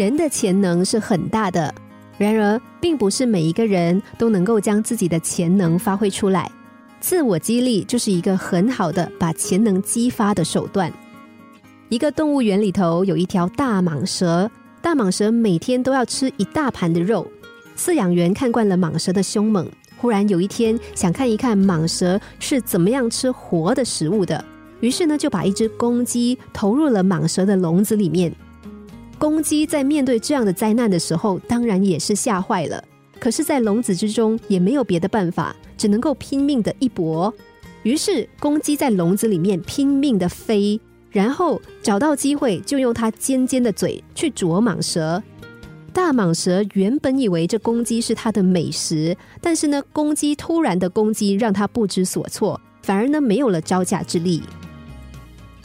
人的潜能是很大的，然而并不是每一个人都能够将自己的潜能发挥出来。自我激励就是一个很好的把潜能激发的手段。一个动物园里头有一条大蟒蛇，大蟒蛇每天都要吃一大盘的肉。饲养员看惯了蟒蛇的凶猛，忽然有一天想看一看蟒蛇是怎么样吃活的食物的，于是呢就把一只公鸡投入了蟒蛇的笼子里面。公鸡在面对这样的灾难的时候，当然也是吓坏了。可是，在笼子之中也没有别的办法，只能够拼命的一搏。于是，公鸡在笼子里面拼命的飞。然后找到机会，就用它尖尖的嘴去啄蟒蛇。大蟒蛇原本以为这公鸡是它的美食，但是呢，公鸡突然的攻击让它不知所措，反而呢没有了招架之力。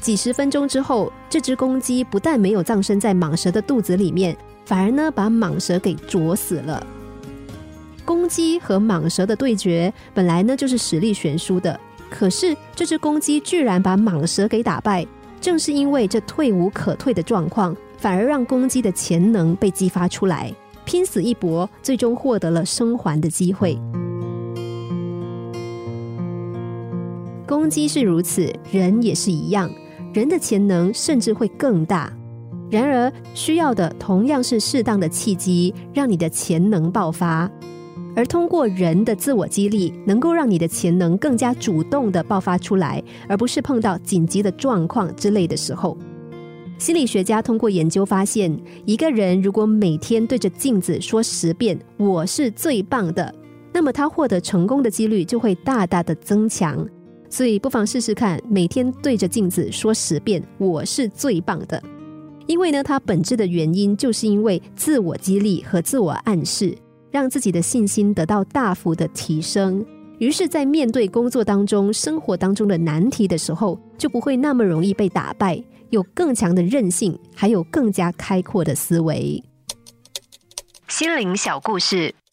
几十分钟之后，这只公鸡不但没有葬身在蟒蛇的肚子里面，反而呢把蟒蛇给啄死了。公鸡和蟒蛇的对决本来呢就是实力悬殊的，可是这只公鸡居然把蟒蛇给打败。正是因为这退无可退的状况，反而让公鸡的潜能被激发出来，拼死一搏，最终获得了生还的机会。公鸡是如此，人也是一样，人的潜能甚至会更大。然而，需要的同样是适当的契机，让你的潜能爆发。而通过人的自我激励，能够让你的潜能更加主动的爆发出来，而不是碰到紧急的状况之类的时候。心理学家通过研究发现，一个人如果每天对着镜子说十遍“我是最棒的”，那么他获得成功的几率就会大大的增强。所以，不妨试试看，每天对着镜子说十遍“我是最棒的”，因为呢，它本质的原因就是因为自我激励和自我暗示。让自己的信心得到大幅的提升，于是，在面对工作当中、生活当中的难题的时候，就不会那么容易被打败，有更强的韧性，还有更加开阔的思维。心灵小故事，